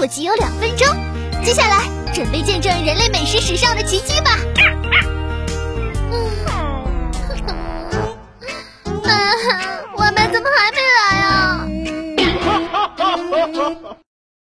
我仅有两分钟，接下来准备见证人类美食史上的奇迹吧！外卖怎么还没来啊？